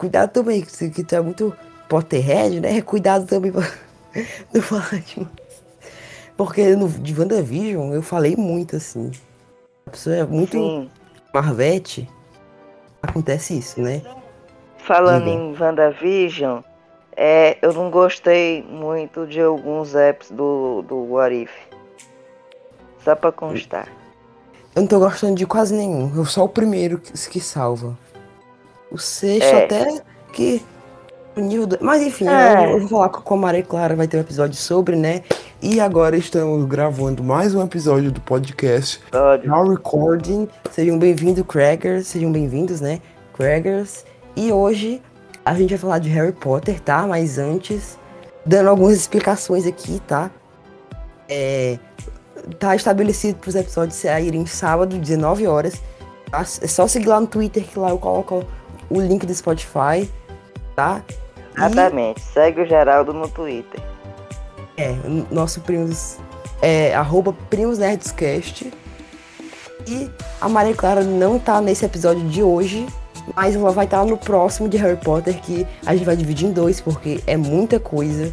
Cuidado também, que, tu é muito Potterhead, né? Cuidado também pra não falar demais. Porque no, de WandaVision eu falei muito assim. A pessoa é muito Sim. Marvete. Acontece isso, né? Falando Diga. em WandaVision, é, eu não gostei muito de alguns apps do, do What If. Só pra constar. Eu não tô gostando de quase nenhum. Eu só o primeiro que, que salva. O sexto É. até que. O nível do... Mas enfim, É. eu, vou falar com a Maria Clara, vai ter um episódio sobre, né? E agora estamos gravando mais um episódio do podcast. Now recording. Sejam bem-vindos, Craggers. Sejam bem-vindos, né? Craggers. E hoje a gente vai falar de Harry Potter, tá? Mas antes, dando algumas explicações aqui, tá? É, tá estabelecido para os episódios saírem sábado, 19 horas. tá? É só seguir lá no Twitter que lá eu coloco o link do Spotify, tá? E- Exatamente. Segue o Geraldo no Twitter. É, nosso primos. É arroba primosnerdscast. E a Maria Clara não tá nesse episódio de hoje, mas ela vai estar no próximo de Harry Potter, que a gente vai dividir em dois, porque é muita coisa.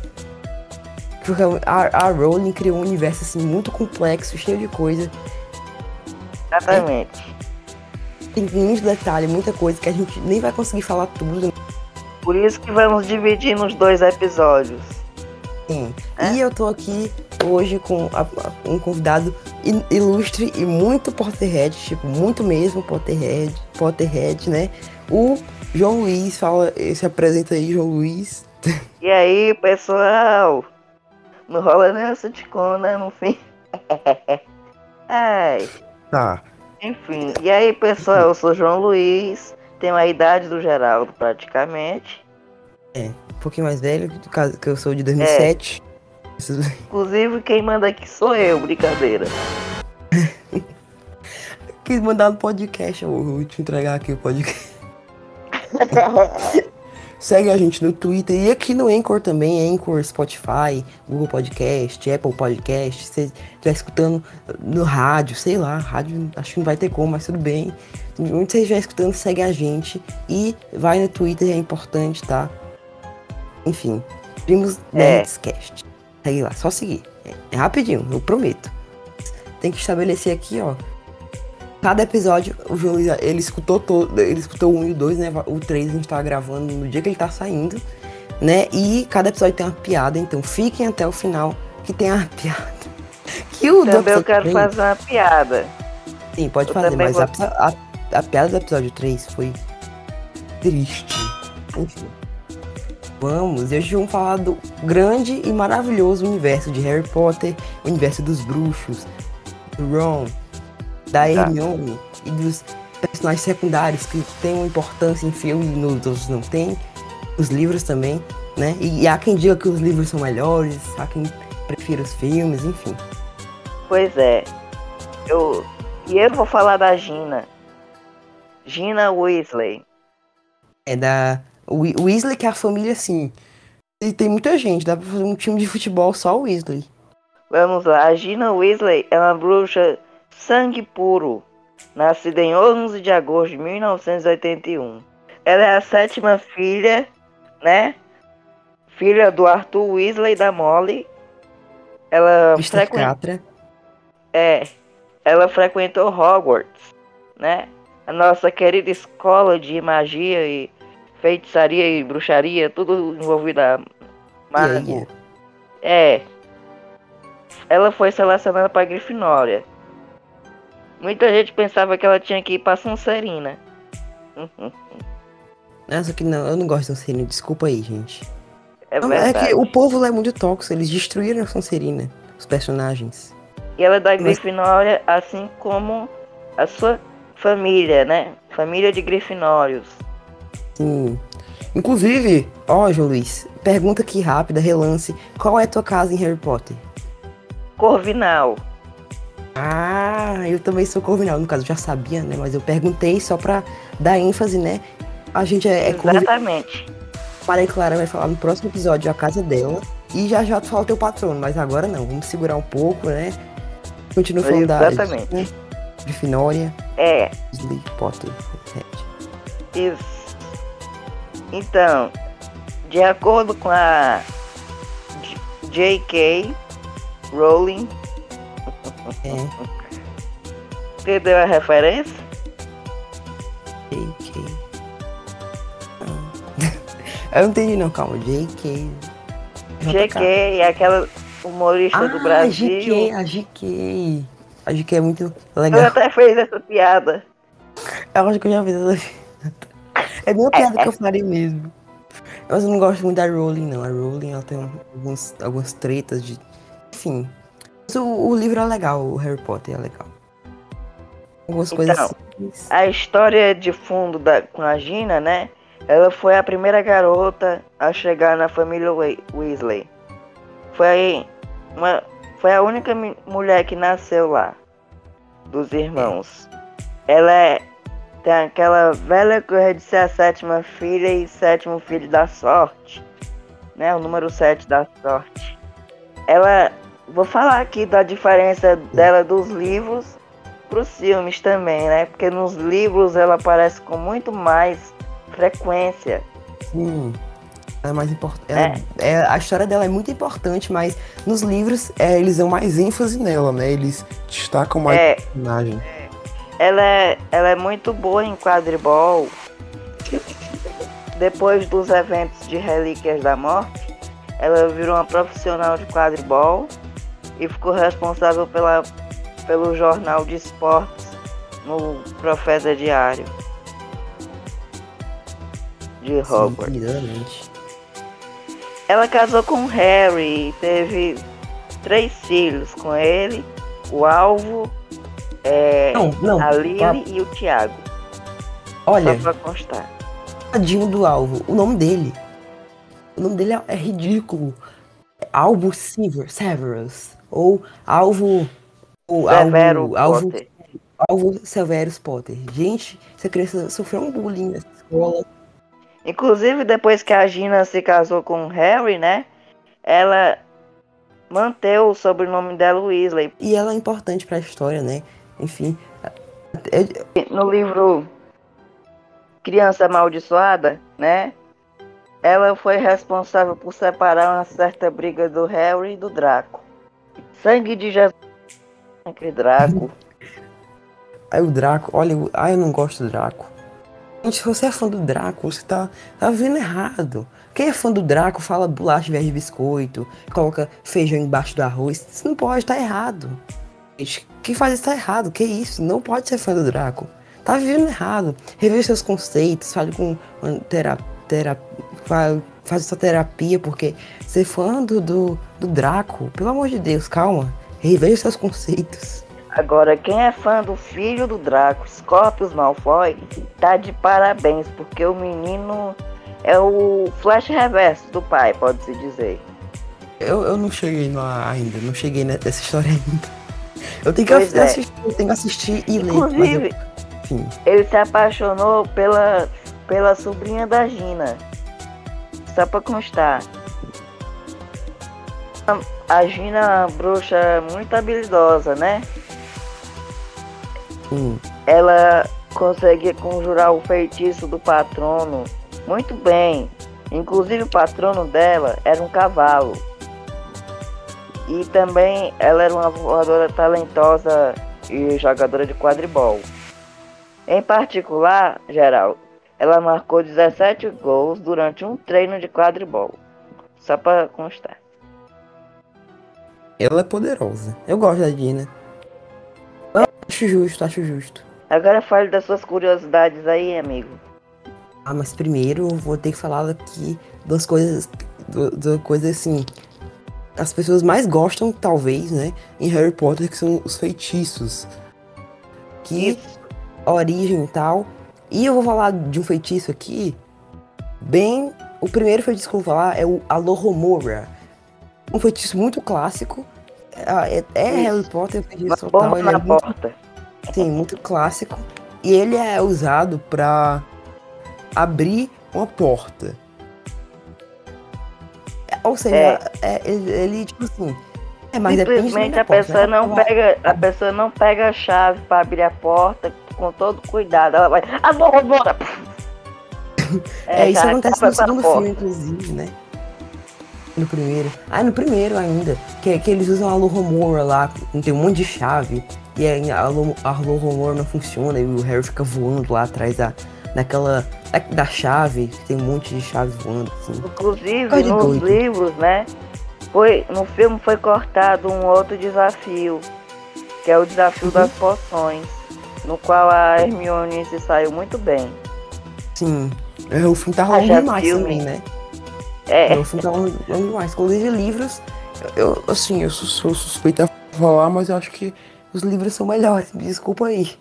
Porque a, a Rowling criou um universo assim muito complexo, cheio de coisa. Exatamente. Tem muito detalhe, muita coisa que a gente nem vai conseguir falar tudo. Por isso que vamos dividir nos dois episódios. Sim. É? E eu tô aqui hoje com a- a- um convidado il- ilustre e muito Potterhead, tipo, muito mesmo Potterhead, Potterhead, né? O João Luiz, fala, se apresenta aí, João Luiz. E aí, pessoal? Não rola nessa né, no fim. Ai, Tá. Enfim. E aí, pessoal? Eu sou João Luiz. Tenho a idade do Geraldo, praticamente. Um pouquinho mais velho, do caso que eu sou de 2007. Isso- Inclusive, quem manda aqui sou eu, brincadeira. Quis mandar no podcast, eu vou te entregar aqui o podcast. Segue a gente no Twitter e aqui no Anchor também, Anchor, Spotify, Google Podcast, Apple Podcast. Se você estiver escutando no rádio, sei lá, rádio acho que não vai ter como, mas tudo bem. Onde você estiver escutando, segue a gente e vai no Twitter, é importante, tá? Enfim, Primos É. Nerdscast. Segue lá, só seguir. É, é rapidinho, eu prometo. Tem que estabelecer aqui, ó, Cada episódio, o João Luiz, ele escutou todo, ele escutou 1 e o 2, né? O 3 a gente tá gravando no dia que ele tá saindo, né? E cada episódio tem uma piada, então fiquem até o final que tem a piada. Que o Também eu quero três- fazer uma piada. Sim, pode eu fazer, mas vou- a, a, a piada do episódio 3 foi triste. Enfim. Vamos, e hoje vamos falar do grande e maravilhoso universo de Harry Potter, o universo dos bruxos, do Ron, da. Hermione e dos personagens secundários que têm uma importância em filme e nos outros não tem. Os livros também, né? E, e há quem diga que os livros são melhores, há quem prefira os filmes, enfim. Pois é. Eu. E eu vou falar da Gina. Gina Weasley. É da Wea- Weasley, que é a família, assim. E tem muita gente, dá pra fazer um time de futebol só o Weasley. Vamos lá. A Gina Weasley é uma bruxa sangue puro. Nascida em 11 de agosto de 1981. Ela é a sétima filha, né? Filha do Arthur Weasley e da Molly. Ela Mr. frequen- Catra. É, ela frequentou Hogwarts, né? A nossa querida escola de magia e feitiçaria e bruxaria, tudo envolvido a. Yeah, yeah. É. Ela foi selecionada para Grifinória. Muita gente pensava que ela tinha que ir para Sonserina. Nossa, que não, eu não gosto de Sonserina, desculpa aí, gente. É Não, é que o povo lá é muito tóxico, eles destruíram a Sonserina, os personagens. E ela é da Mas- Grifinória, assim como a sua família, né? Família de Grifinórios. Sim. Inclusive, ó, João Luiz, pergunta aqui rápida, relance. Qual é a tua casa em Harry Potter? Corvinal. Ah, eu também sou corvinal. No caso, eu já sabia, né? Mas eu perguntei só pra dar ênfase, né? A gente é, é corvinal. Exatamente. Maria Clara vai falar no próximo episódio a casa dela. E já já tu fala o teu patrono, mas agora não. Vamos segurar um pouco, né? Continua falando da Exatamente. Grifinória, É, Weasley, Potter. Isso. Então, de acordo com a J.K. Rowling, É, entendeu a referência? JK. Ah. Eu não entendi não, calma. JK. J.K. é aquela humorista Ah, do Brasil. GK, a GK. A GK é muito Ela legal. até fez essa piada. Eu acho que eu já vi essa piada. É bem uma piada que eu faria mesmo. Mas eu não gosto muito da Rowling, não. A Rowling, ela tem alguns, algumas tretas de... Enfim. O, o livro é legal, o Harry Potter é legal. Algumas coisas Então, simples. A história de fundo da, com a Gina, né? Ela foi a primeira garota a chegar na família Weasley. Foi, uma, foi a única mulher que nasceu lá, dos irmãos. Ela é, tem aquela velha coisa de ser a sétima filha e sétimo filho da sorte. Né? O número 7 da sorte. Ela. Vou falar aqui da diferença dela dos livros pros filmes também, né? Porque nos livros ela aparece com muito mais frequência. Sim. Ela é mais importante. a história dela é muito importante, mas nos livros É, eles dão mais ênfase nela, né? Eles destacam mais É, o personagem. ela é, ela é muito boa em quadribol. Depois dos eventos de Relíquias da Morte, ela virou uma profissional de quadribol e ficou responsável pela, pelo jornal de esportes no Profeta Diário de Hogwarts. Sim, Ela casou com Harry e teve três filhos com ele, o Alvo, é, Não, não. a Lily e o Tiago. Olha, Só pra constar. tadinho do alvo. O nome dele. O nome dele é, é ridículo. Alvo Sever, Severus. Ou Alvo. Ou Severo alvo, alvo, Potter. alvo Severus Potter. Gente, essa criança sofreu um bullying nessa escola. Inclusive, depois que a Gina se casou com o Harry, né? Ela manteve o sobrenome dela Weasley. E ela é importante pra história, né? Enfim. é- No livro Criança Amaldiçoada, né? Ela foi responsável por separar uma certa briga do Harry e do Draco. Sangue de Jesus. Aquele Draco. Aí o Draco, olha, eu- ai, eu não gosto do Draco. Gente, se você é fã do Draco, você tá, tá vendo errado. Quem é fã do Draco fala bolacha em vez de biscoito, coloca feijão embaixo do arroz. Isso não pode, tá errado. Gente, quem faz isso tá errado. Que isso? Não pode ser fã do Draco. Tá vivendo errado. Reveja seus conceitos, fale com uma tera, tera, fa- faz sua terapia, porque ser fã do, do, do Draco, pelo amor de Deus, calma. Reveja seus conceitos. Agora, quem é fã do filho do Draco, Scorpius Malfoy, tá de parabéns, porque o menino é o flash reverso do pai, pode-se dizer. Eu, eu não cheguei lá ainda, não cheguei nessa história ainda. Eu tenho que Pois é. assistir, eu tenho que assistir e ler. Inclusive, ele se apaixonou pela, pela sobrinha da Gina. Só pra constar. A Gina é uma bruxa muito habilidosa, né? ela conseguia conjurar o feitiço do patrono muito bem. Inclusive o patrono dela era um cavalo. E também ela era uma voadora talentosa e jogadora de quadribol. Em particular, geral, ela marcou 17 gols durante um treino de quadribol. Só para constar. Ela é poderosa. Eu gosto da Dina. Eu acho justo, acho justo. Agora fale das suas curiosidades aí, amigo. Ah, mas primeiro eu vou ter que falar aqui das coisas. do- Da coisa assim. As pessoas mais gostam, talvez, né? Em Harry Potter, que são os feitiços. Que Isso. origem e tal. E eu vou falar de um feitiço aqui. Bem. O primeiro feitiço que eu vou falar é o Alohomora. Um feitiço muito clássico. É, é- é. Harry Potter, feitiço bomba tal, ele é na muito, porta. sim, muito clássico. E ele é usado pra abrir uma porta. Ou seja, É. é, ele, ele, tipo assim. É, mas Simplesmente a porta, pessoa né? não pega, a pessoa não pega a chave para abrir a porta com todo cuidado. Ela vai, agora bora. É, isso cara, acontece capa no segundo filme, inclusive, né? No primeiro. Ah, no primeiro ainda. Que, que eles usam a Lohomora lá, tem um monte de chave. E aí a, Lo- a Lohomora não funciona e o Harry fica voando lá atrás da, daquela. Da, da chave, que tem um monte de chave voando, assim. Inclusive, Coisa nos doido. livros, né? Foi, no filme foi cortado um outro desafio, que é o desafio Uhum. das poções, no qual a Hermione se saiu muito bem. Sim. É, o filme tá rolando Haja demais filme. também, né? É, É, o filme tá rolando demais. Inclusive livros. Eu, assim, eu sou, sou suspeita Suspeita falar, mas eu acho que Os livros são melhores, me desculpa aí.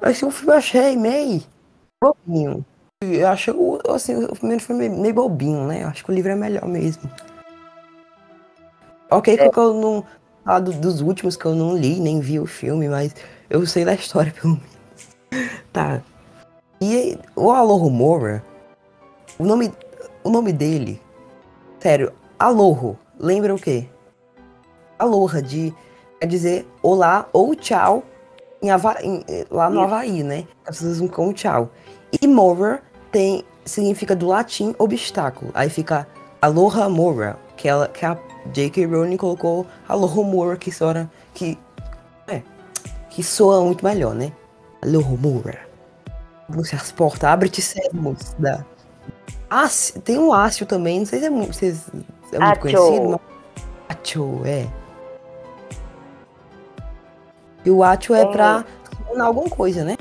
Mas o filme eu achei meio bobinho. Eu acho o- assim, o primeiro filme meio, meio bobinho, né? Eu acho que o livro é melhor mesmo. Ok, que eu não. Ah, do- dos últimos que eu não li, nem vi o filme, mas eu sei da história, pelo menos. Tá. E o Aloho Mora, o nome, o nome dele, sério, Aloho, lembra o quê? Aloha, de quer dizer olá ou tchau em Hava- em- eh, lá no Isso. Havaí, né? As pessoas usam como tchau. E Mora tem, significa do latim obstáculo. Aí fica Aloha Mora, que, ela, que a J.K. Rowling colocou Aloha Mora, que soa, que, que soa muito melhor, né? Aloha Mora. Você as portas, abre-te sermos. Da... Ah, se- tem um ácio também, não sei se é muito, se é muito Acho. conhecido, mas... Acho, é. E o Acho é Tem- pra ensinar alguma coisa, né?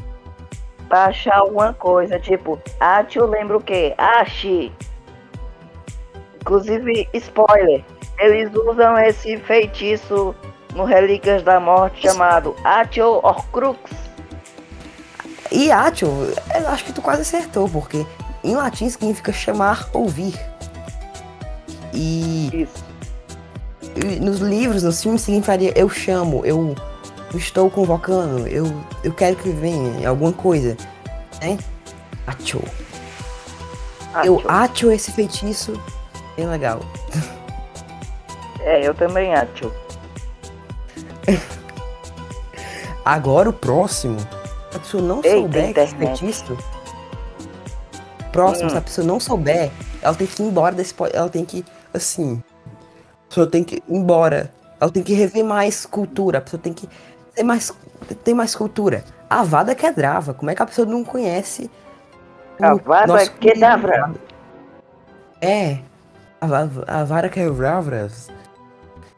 pra achar alguma coisa, tipo, Ati eu lembro o quê? Ashi. Inclusive, spoiler, eles usam esse feitiço no Relíquias da Morte chamado Atio Horcrux. E Acho, eu acho que tu quase acertou, porque em latim significa chamar, ouvir. E Isso. e nos livros, nos filmes, significaria eu chamo, eu estou convocando, eu, eu quero que venha alguma coisa, né? Acho. Eu Atio. acho esse feitiço bem legal. É, eu também acho. Agora o próximo, se a pessoa não Eita, souber que internet. feitiço. Próximo, Hum. se a pessoa não souber, ela tem que ir embora desse. Ela tem que, assim. A pessoa tem que ir embora. Ela tem que rever mais cultura. A pessoa tem que ter mais, ter mais cultura. A Vada Kedrava, como é que a pessoa não conhece? Avada nosso Kedavra. querido- É. A, a Vara Kedavras.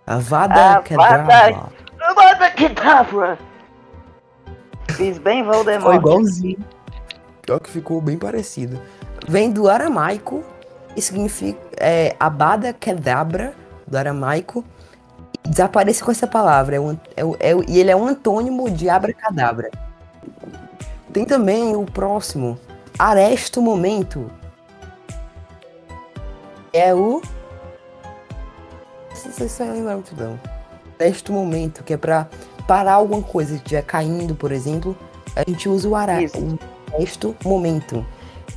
A Vada A Kedavra! Fiz bem, Voldemort. Foi igualzinho. pior que ficou bem parecido. vem do aramaico e significa é, abada kedabra, do aramaico. Desaparece com essa palavra. É um, é, é e ele é um antônimo de abracadabra. Tem também o próximo, aresto momento. É o. Não sei se vai lembrar muito não. Aresto momento, que é pra parar alguma coisa que estiver caindo, por exemplo. A gente usa o, ara... Isso. o aresto momento.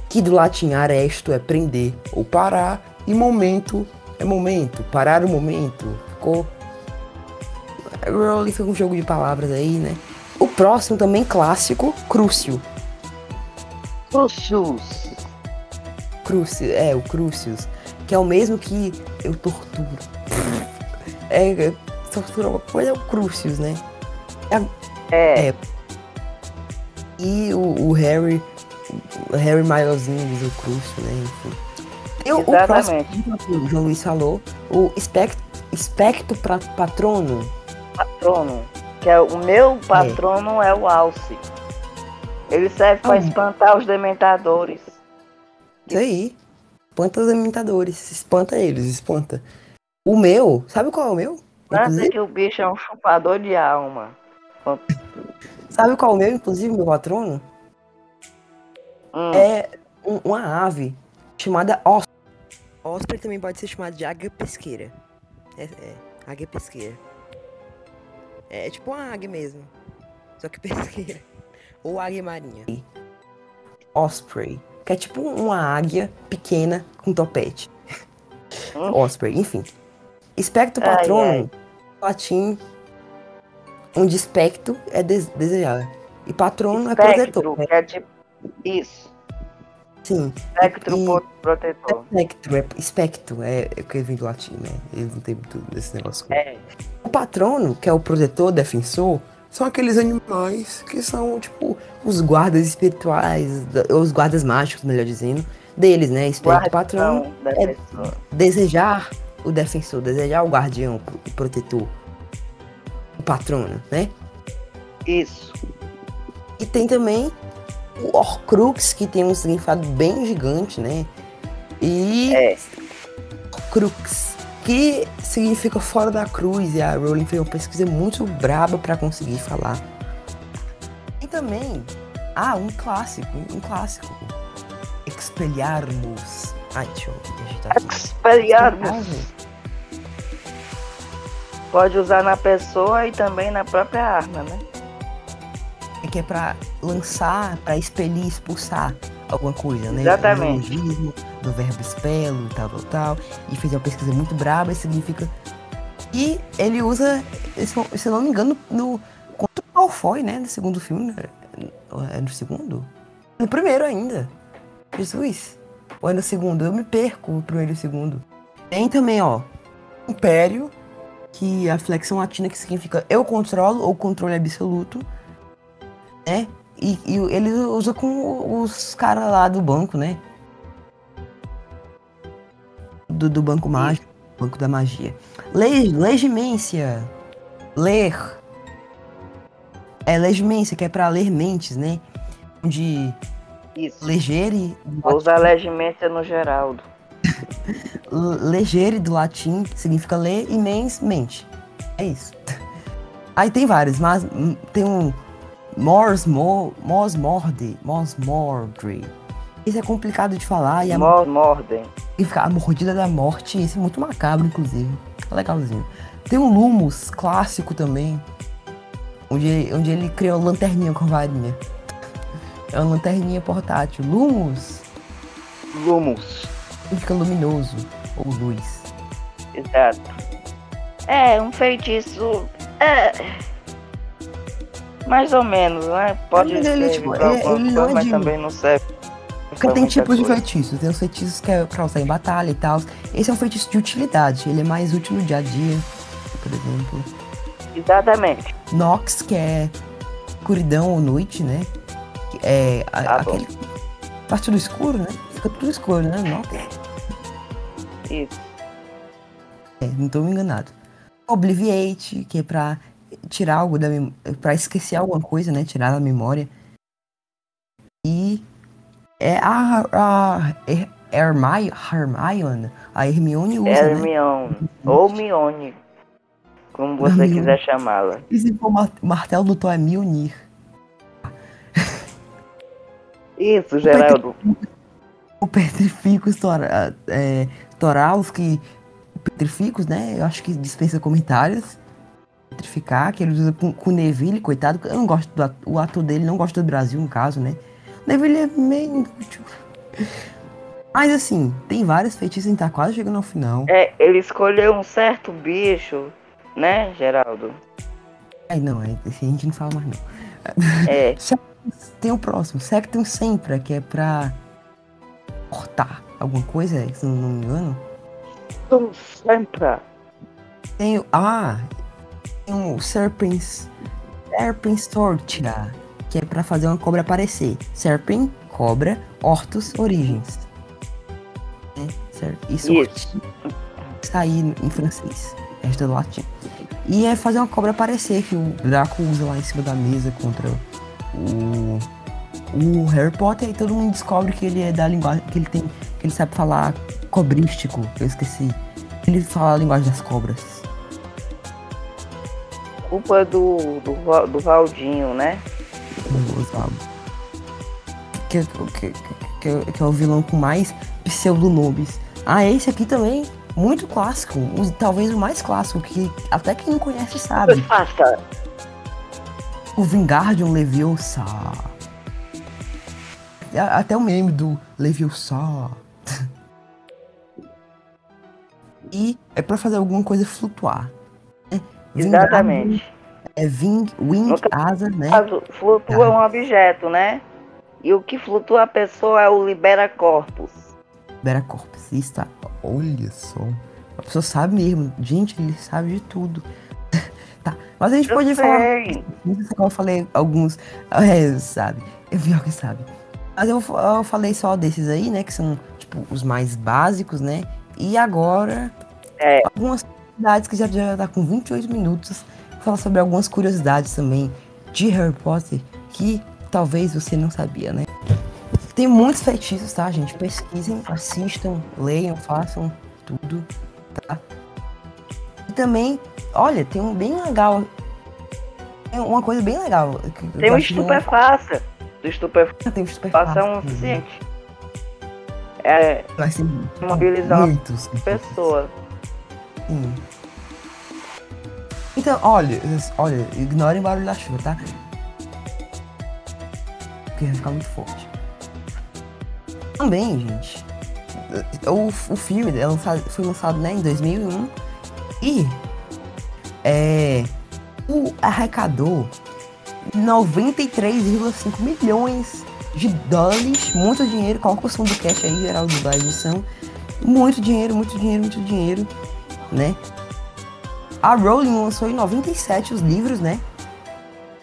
Que do latim aresto é prender. Ou parar e momento É momento, parar o momento. Ficou. Rowling foi um jogo de palavras aí, né? O próximo também clássico, Crucio. Crucius. Crucio, é, o Crucius. Que é o mesmo que eu torturo. É, é, tortura alguma coisa, é o Crucius, né? É, É. E o, o Harry. O Harry maiorzinho diz o Crucio, né? Enfim. E o, o próximo, exatamente. o João Luiz falou, o Spectro, Spectro pra- Patrono. Patrono. Que é o meu patrono é, o Alce. Ele serve pra Ah. espantar os dementadores. Isso aí. Espanta os imitadores. Espanta eles, espanta. O meu, sabe qual é o meu? Inclusive, que o bicho é um chupador de alma. sabe qual é o meu, inclusive, meu patrono? Hum, É um- uma ave chamada Osprey. Osprey também pode ser chamada de águia pesqueira. É, é águia pesqueira. É, tipo uma águia mesmo. Só que pesqueira. Ou águia marinha. Osprey. Que é tipo uma águia pequena com topete. Hum. Osprey, enfim. Espectro patrono, latim, onde espectro é des- desejar. E patrono é espectro, protetor. que é tipo. Isso. Sim. Espectro E- pro- protetor. Espectro, é espectro, é, é que vem do latim, né? Eles não tem muito desse negócio. É. O patrono, que é o protetor, defensor, São aqueles animais que são, tipo, os guardas espirituais, os guardas mágicos, melhor dizendo, deles, né? Espectro, patrono, é- desejar o defensor, desejar o guardião, o protetor, o patrono, né? Isso. E tem também o Horcrux, que tem um significado bem gigante, né? E É. Horcrux, que significa fora da cruz, e a Rowling fez uma pesquisa muito braba para conseguir falar. E também, ah, um clássico, um clássico. Expelliarmus. Ai, deixa eu digitar aqui. Pode usar na pessoa e também na própria arma, né? É que é pra lançar, pra expelir, expulsar alguma coisa, né? Exatamente. O neologismo do verbo expelo e tal, tal, tal. E fez uma pesquisa muito braba e significa. E ele usa, se eu não me engano, no. Contra o Malfoy, né? No segundo filme. né? É no segundo? No primeiro ainda. Jesus. Ou é no segundo? Eu me perco o primeiro e o segundo. Tem também, ó. Império, que a flexão latina que significa eu controlo ou controle absoluto né? E, e ele usa com os caras lá do banco, né? Do, do banco mágico, banco da magia. Le, legimência. Ler. É legimência, que é pra ler mentes, né? De Isso. legere, Vou usar legimência no Geraldo. Legere do latim significa ler e mens, mente. É isso. Aí tem vários, mas hum, tem um Mors, Mo- Mos Morde, Mos Mordre. Isso é complicado de falar e a Mor- Mordem. E fica a mordida da morte, isso é muito macabro, inclusive. É Legalzinho. Tem o Lumos, clássico também. Onde, onde ele criou uma lanterninha com varinha. É uma lanterninha portátil. Lumos Lumus. significa luminoso, ou luz. Exato. É, um feitiço. É. Mais ou menos, né? Pode ser ele, tipo, pra ele- alguma ele não coisa, é mas de- também não serve. Porque tem tipos de feitiços. Tem os feitiços que é pra usar em batalha e tal. Esse é um feitiço de utilidade. Ele é mais útil no dia a dia, por exemplo. Exatamente. Nox, que é escuridão ou noite, né? É a- Tá aquele. Faz tudo escuro, né? Fica tudo escuro, né? Nox. Isso. É, não tô me enganado. Obliviate, que é pra tirar algo da memória. pra esquecer alguma coisa, né? Tirar da memória. E. É a. a Her- Hermione, Hermione. A Hermione usa, né? Hermione. Ou Mione. Como você Hermione. quiser chamá-la. E se for mar- martelo do Thor é Mjolnir. Isso, Geraldo. O Petrificus tora, é, Toraus, que. Petrificus, né? Eu acho que dispensa comentários. Petrificar, que ele usa com, com o Neville, coitado. Eu não gosto do ator, o ator dele, não gosta do Brasil, no caso, né? Neville é meio. Mas assim, tem vários feitiços, a gente tá quase chegando ao final. É, ele escolheu um certo bicho, né, Geraldo? Ai, não, é, a gente não fala mais não. É. Tem o próximo, Sectum Sempra, que é pra cortar alguma coisa, se não me engano. Então, sempre. Tem o. Ah! Tem o Serpens. Serpens Tortura. Que é pra fazer uma cobra aparecer. Serpent, cobra, Hortus, origens. Né? Ser- E. Está aí em francês. Resto do latim. E é fazer uma cobra aparecer, que o Draco usa lá em cima da mesa contra o. O Harry Potter e todo mundo descobre que ele é da linguagem. que ele tem. que ele sabe falar cobrístico, eu esqueci. Ele fala a linguagem das cobras. Culpa do, do, do Valdinho, né? do Oswaldo. Que, que, que, que, é o vilão com mais pseudonomes. Ah, esse aqui também, muito clássico. o- talvez o mais clássico, que até quem não conhece sabe. Faça. O Vingardium Leviosa. Até o meme do Leviosa. e é pra fazer alguma coisa flutuar. né? Vingardium Exatamente. É Wing, No asa, né? Caso flutua um objeto, né? E o que flutua a pessoa é o libera corpus. Libera corpus, isso tá. Olha só. A pessoa sabe mesmo. Gente, ele sabe de tudo. tá. Mas a gente Eu pode sei. falar. Como eu falei, alguns. É, sabe. Eu vi que sabe. Mas eu, eu falei só desses aí, né? Que são, tipo, os mais básicos, né? E agora. É. Algumas curiosidades que já, já tá com 28 minutos. Vou falar sobre algumas curiosidades também de Harry Potter que talvez você não sabia, né? Tem muitos feitiços, tá, gente? Pesquisem, assistam, leiam, façam tudo, tá? E também, olha, tem um bem legal. Tem uma coisa bem legal. Tem não- estupefaça. Do Tem um super é um ciente. É Vai ser mobilizar muitos pessoa. Sim. Então, olha, olha, ignorem o barulho da chuva, tá? Porque vai ficar muito forte. Também, gente, o, o filme é lançado- foi lançado né, em 2001 e é, o arrecadou 93,5 milhões de dólares, muito dinheiro, qual a custo do cash aí, Geraldo da edição, muito dinheiro, muito dinheiro, muito dinheiro, né? A Rowling lançou em 97 os livros, né?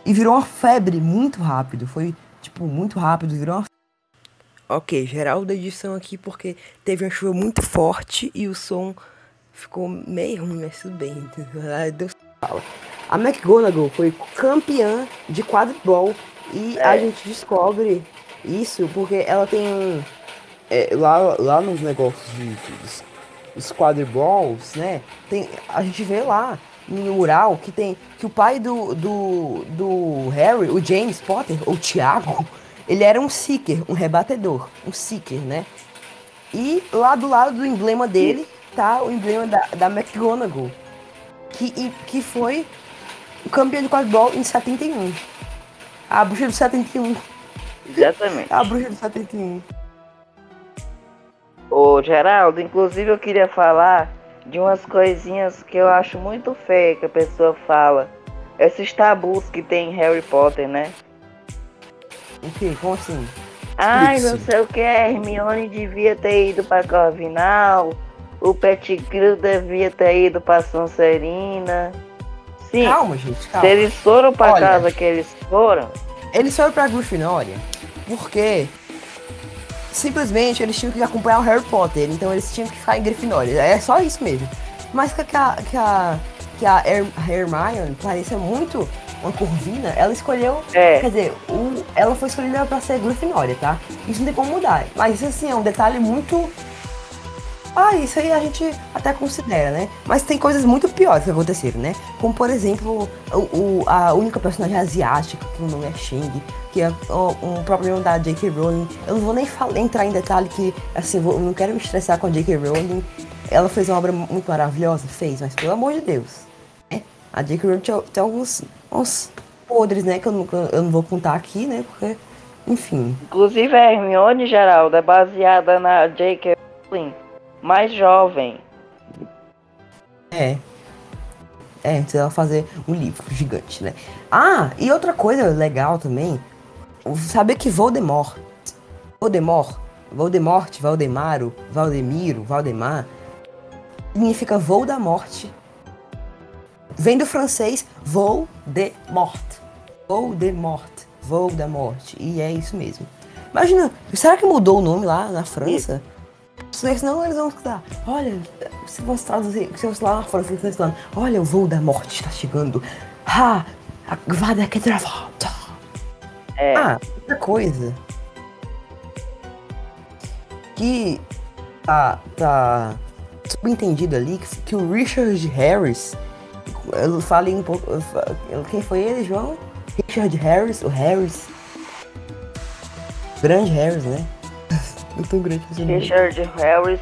E virou uma febre muito rápido. Foi, tipo, muito rápido, virou uma. Ok, geral da edição aqui porque teve uma chuva muito forte e o som ficou meio ruim, mas tudo bem. Deus fala. A McGonagall foi campeã de quadribol e a gente descobre isso porque ela tem. É, lá, lá nos negócios de, de- dos- os quadriballs, né? Tem, a gente vê lá no mural que tem que o pai do, do, do Harry, o James Potter, ou Tiago, ele era um seeker, um rebatedor, um seeker, né? E lá do lado do emblema dele tá o emblema da, da McGonagall, que, que foi o campeão de quadribol em 71. A bruxa do 71. Exatamente. A bruxa do 71. Ô Geraldo, inclusive eu queria falar de umas coisinhas que eu acho muito feia que a pessoa fala. Esses tabus que tem em Harry Potter, né? O quê? Como assim? Ai, não Explique-se. sei o que, a Hermione devia ter ido pra Corvinal, o Pettigrew devia ter ido pra Sonserina. Calma, gente, se calma. eles foram pra Olha. casa que eles foram, Eles foram pra Grifinória porque simplesmente eles tinham que acompanhar o Harry Potter, então eles tinham que ficar em Grifinória. É só isso mesmo. Mas que a, que a, que a Her- Hermione parecia muito uma corvina, ela escolheu. É. Quer dizer, o, ela foi escolhida pra ser Grifinória, tá? Isso não tem como mudar. Mas isso assim é um detalhe muito. Ah, isso aí a gente até considera, né? Mas tem coisas muito piores que aconteceram, né? Como, por exemplo, o, o- a única personagem asiática, que o nome é Shang, que é o- um problema da J.K. Rowling. Eu não vou nem falar, entrar em detalhe que, assim, vou- eu não quero me estressar com a J.K. Rowling. Ela fez uma obra muito maravilhosa, fez, mas pelo amor de Deus. né? A J.K. Rowling tem, tem alguns uns podres, né? Que eu não, eu não vou contar aqui, né? Porque, enfim. inclusive a Hermione, Geraldo, é baseada na J.K. Rowling, mais jovem. É. É, dela fazer um livro gigante, né? Ah, e outra coisa legal também. Saber que Voldemort. Voldemort. Voldemort, Valdemaro, Valdemiro, Valdemar. Significa voo da morte. Vem do francês voo de morte. Voo de morte. Voo da morte. E é isso mesmo. Imagina, será que mudou o nome lá na França? Senão eles vão escutar. Olha, se você traduzir, se você lá eles estão falando, olha, o voo da morte está chegando. Ha! A guarda que volta. É, Ah, outra coisa. Que tá, tá subentendido ali que, que o Richard Harris. Eu falei um pouco. Quem foi ele, João? Richard Harris, o Harris. Grande Harris, né? Não tão grande assim. Richard Harris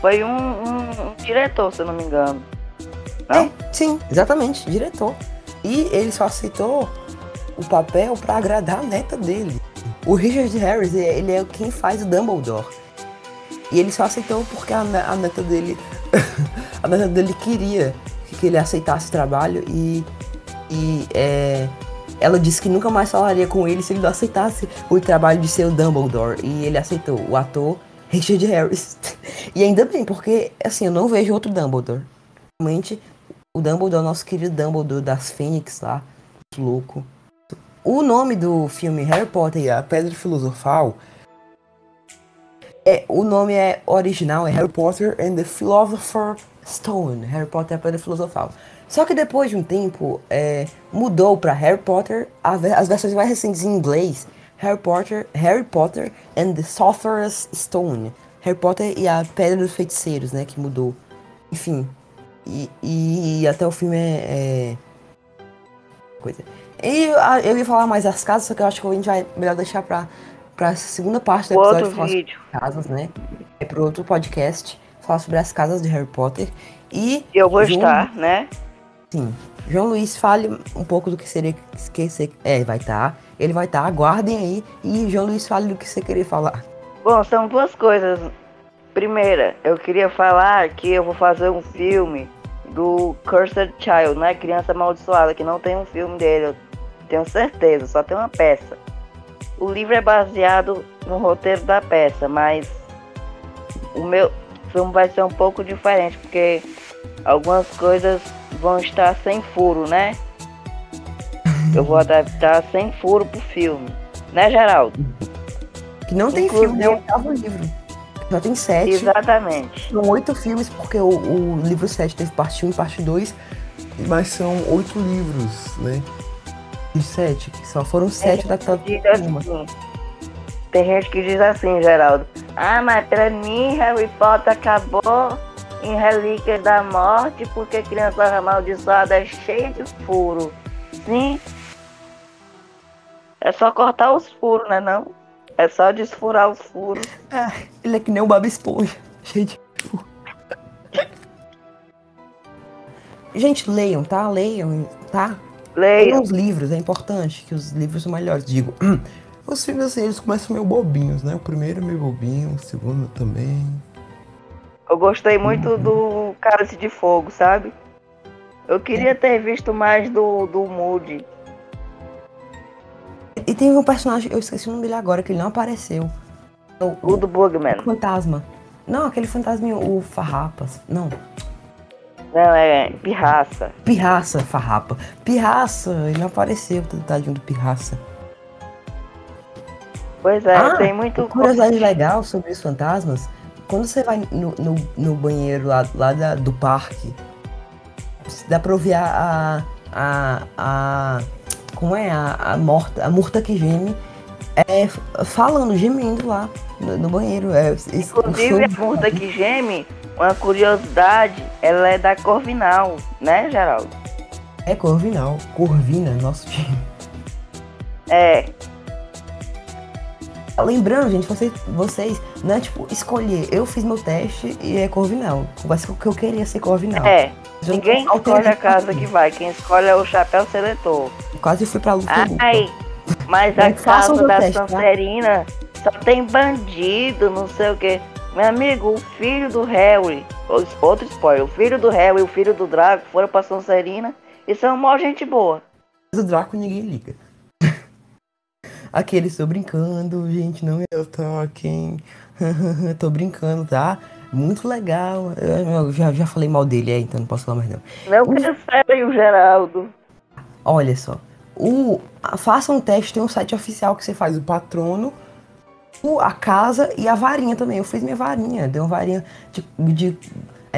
foi um, um- um diretor, se eu não me engano. Não? É, sim, exatamente, diretor. E ele só aceitou o papel pra agradar a neta dele. O Richard Harris, ele é quem faz o Dumbledore. E ele só aceitou porque a, a neta dele. a neta dele queria que ele aceitasse o trabalho e. E é, ela disse que nunca mais falaria com ele se ele não aceitasse o trabalho de ser o Dumbledore. E ele aceitou, o ator Richard Harris. e ainda bem, porque assim, eu não vejo outro Dumbledore. Realmente, o Dumbledore, nosso querido Dumbledore das Fênix lá, louco. O nome do filme Harry Potter e a Pedra Filosofal é, o nome é original é Harry Potter and the Philosopher's Stone, Harry Potter e a Pedra Filosofal. Só que depois de um tempo é, mudou para Harry Potter, as versões mais recentes em inglês, Harry Potter, Harry Potter and the Sorcerer's Stone, Harry Potter e a Pedra dos Feiticeiros, né, que mudou. Enfim, e, e até o filme é, é coisa. E eu ia falar mais das casas, só que eu acho que a gente vai melhor deixar pra, pra segunda parte do episódio outro vídeo. casas, né? É pro outro podcast, falar sobre as casas de Harry Potter. E. Eu vou estar, né? Sim. João Luiz, fale um pouco do que seria. Que você, é, vai estar. Tá, ele vai estar, tá, aguardem aí. E João Luiz, fale do que você queria falar. Bom, são duas coisas. Primeira, eu queria falar que eu vou fazer um filme do Cursed Child, né? Criança Amaldiçoada, que não tem um filme dele, eu tenho certeza, só tem uma peça. O livro é baseado no roteiro da peça, mas o meu filme vai ser um pouco diferente, porque algumas coisas vão estar sem furo, né? Eu vou adaptar sem furo pro filme, né, Geraldo? Que não tem Inclusive, filme, é o oitavo livro. Só tem sete. Exatamente. São oito filmes, porque o, o livro 7 teve parte 1 e parte 2. Mas são oito livros, né? De sete, só foram sete da assim, Tem gente que diz assim, Geraldo. Ah, mas pra mim Harry Potter acabou em Relíquias da Morte porque Criança Amaldiçoada é cheia de furo. Sim. É só cortar os furos, né não? É só desfurar os furos. É, ele é que nem o Bob Esponja. Cheio de furo. Gente, leiam, tá? Leiam, tá? Leiam. os livros, é importante que os livros são melhores. Digo, os filmes assim, eles começam meio bobinhos, né? O primeiro é meio bobinho, o segundo também. Eu gostei muito uhum. do Cálice de Fogo, sabe? Eu queria ter visto mais do, do Moody. E tem um personagem, eu esqueci o nome dele agora, que ele não apareceu. O, o do Bugman. O fantasma. Não, aquele fantasminho, o Farrapas. Não. Não, é Pirraça. Pirraça, Farrapa. Pirraça, ele não apareceu, tadinho do Pirraça. Pois é, ah, tem muito. Curiosidade legal sobre os fantasmas. Quando você vai no, no, no banheiro lá, lá da, do parque, dá pra ouvir a, a, a como é? A, a morta, a morta que geme é, falando, gemendo lá no, no banheiro. É, Inclusive, a morta que geme, uma curiosidade, ela é da Corvinal, né, Geraldo? É Corvinal, Corvina, nosso time. É. Lembrando, gente, vocês, vocês, não é tipo escolher. Eu fiz meu teste e é Corvinal. O que eu queria ser Corvinal. É. Ninguém escolhe a casa que vai, quem escolhe é o chapéu seletor. Quase fui pra luta. Ai, mas a casa da teste? Sancerina tá? só tem bandido, não sei o que. Meu amigo, o filho do Harry, outro spoiler, o filho do Harry e o filho do Draco foram pra Sancerina e são mó gente boa. Mas o Draco ninguém liga. Aquele, estou brincando, gente, não é eu Tolkien. tô brincando, tá? Muito legal. Eu já, já falei mal dele, é, então não posso falar mais não. Não recebem o Geraldo. Olha só. O, faça um teste, tem um site oficial que você faz o patrono, a casa e a varinha também. Eu fiz minha varinha, deu uma varinha de, de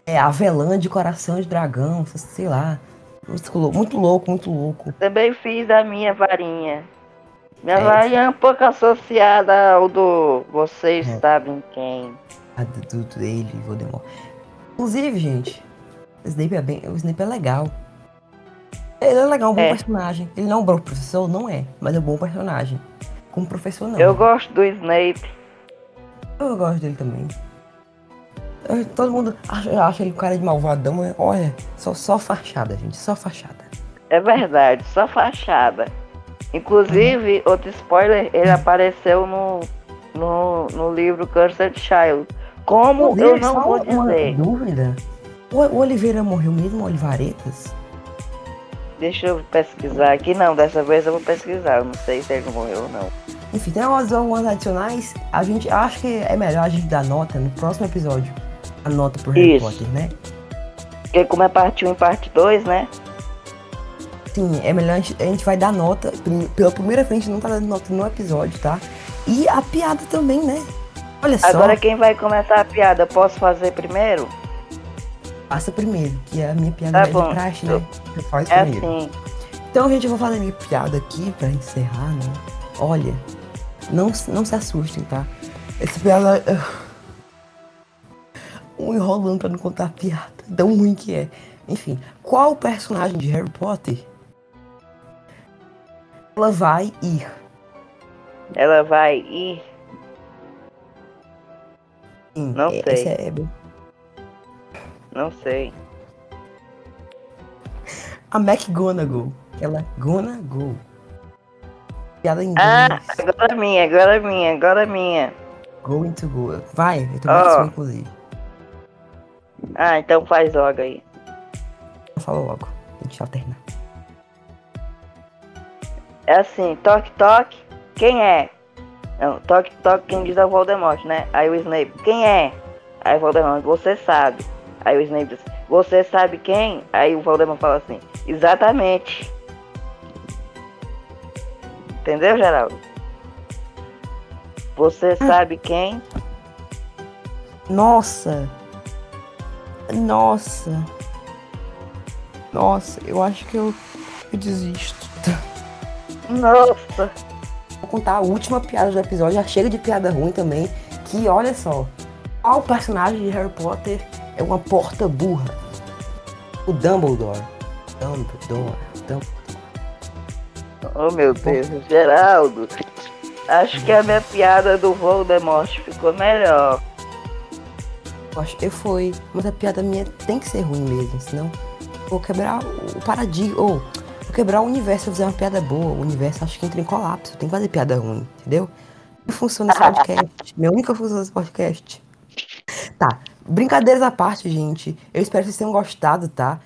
é, avelã de coração de dragão, sei lá. Muito louco, muito louco. Também fiz a minha varinha. Minha é. varinha é um pouco associada ao do vocês é. sabem quem a do, do dele, Voldemort. Inclusive, gente, o Snape é bem. O Snape é legal. Ele é legal, um bom é. personagem. Ele não é um bom professor, não é, mas é um bom personagem. Como professor, não. Eu gosto do Snape. Eu gosto dele também. Eu, todo mundo acha, acha ele um cara de malvadão, mas olha, só, só fachada, gente, só fachada. É verdade, só fachada. Inclusive, outro spoiler, ele apareceu no, no, no livro Cursed Child. Como eu não vou dizer. dúvida. O, Oliveira morreu mesmo, Olivaretas? Deixa eu pesquisar aqui. Não, dessa vez eu vou pesquisar. Eu não sei se ele morreu ou não. Enfim, tem umas, algumas adicionais. A gente acho que é melhor a gente dar nota no próximo episódio. A nota pro Harry Isso. Potter, né? Porque como é parte 1 e parte 2, né? Sim, é melhor a gente, a gente vai dar nota. Pela primeira vez, a gente não tá dando nota no episódio, tá? E a piada também, né? Olha só, Agora quem vai começar a piada? Posso fazer primeiro? passa primeiro, que é a minha piada Tá é bom. de praxe, né? Você faz É primeiro. assim. Então, gente, eu vou fazer minha piada aqui pra encerrar, né? Olha, não, não se assustem, tá? Essa piada. Um enrolando pra não contar a piada. Tão ruim que é. Enfim, qual personagem de Harry Potter ela vai ir? Ela vai ir. Sim, Não é- sei. é Não sei. A McGonagall. Ela é Gonna Go. Piada em Ah, agora é minha, agora é minha, agora é minha. Going to go. Vai, eu tô Ó. mais inclusive. Ah, então faz logo aí. Eu falo logo. A gente alterna. É assim, toque, toque, quem é? Não, toque, toque, quem diz é o Voldemort, né? Aí o Snape, quem é? Aí o Voldemort, você sabe. Aí o Snape diz, você sabe quem? Aí o Voldemort fala assim, exatamente. Entendeu, Geraldo? Você sabe quem? Nossa! Nossa! Nossa, eu acho que eu, eu desisto. Nossa! Vou contar a última piada do episódio, já chega de piada ruim também. Que olha só, qual personagem de Harry Potter é uma porta burra? O Dumbledore. Dumbledore. Dumbledore. Oh meu Deus, Geraldo. Acho que a minha piada do Voldemort ficou melhor. Eu acho que foi. Mas a piada minha tem que ser ruim mesmo, senão vou quebrar o paradigma. Ou vou quebrar o universo fizer uma piada boa. O universo acho que entra em colapso. Tem que fazer piada ruim, entendeu? Funciona esse podcast. Minha única função desse podcast. Tá. Brincadeiras à parte, gente. Eu espero que vocês tenham gostado, tá?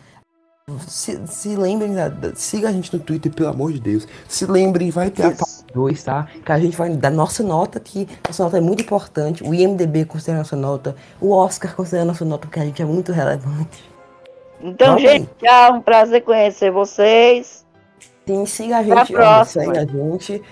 Se, se lembrem, siga a gente no Twitter, pelo amor de Deus. Se lembrem, vai ter a Isso. Dois, tá? Que a gente vai dar nossa nota, que nossa nota é muito importante. O IMDB considera nossa nota. O Oscar considera nossa nota, porque a gente é muito relevante. Então, Bota gente, tchau. Um prazer conhecer vocês. Sim, siga a gente, próxima. segue a gente.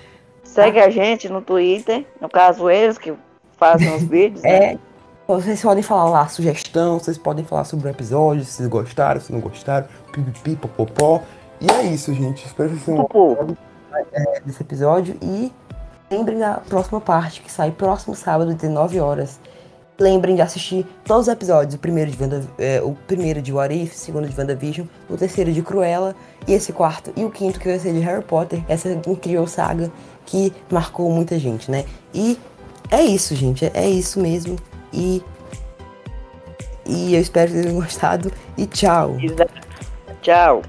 Segue a gente no Twitter. No caso, eles que fazem os vídeos. né? É, vocês podem falar lá sugestão, vocês podem falar sobre o episódio, se vocês gostaram, se não gostaram, pipipi, popopó. E é isso, gente. Espero que vocês tenham Pupu. desse episódio e lembrem da próxima parte, que sai próximo sábado, 19 horas. Lembrem de assistir todos os episódios, o primeiro de, Wanda, é, o primeiro de What If, o segundo de WandaVision, o terceiro de Cruella, e esse quarto e o quinto que vai ser de Harry Potter, essa incrível saga que marcou muita gente, né? E é isso, gente, é, é isso mesmo. E, e eu espero que vocês tenham gostado. E tchau! Tchau.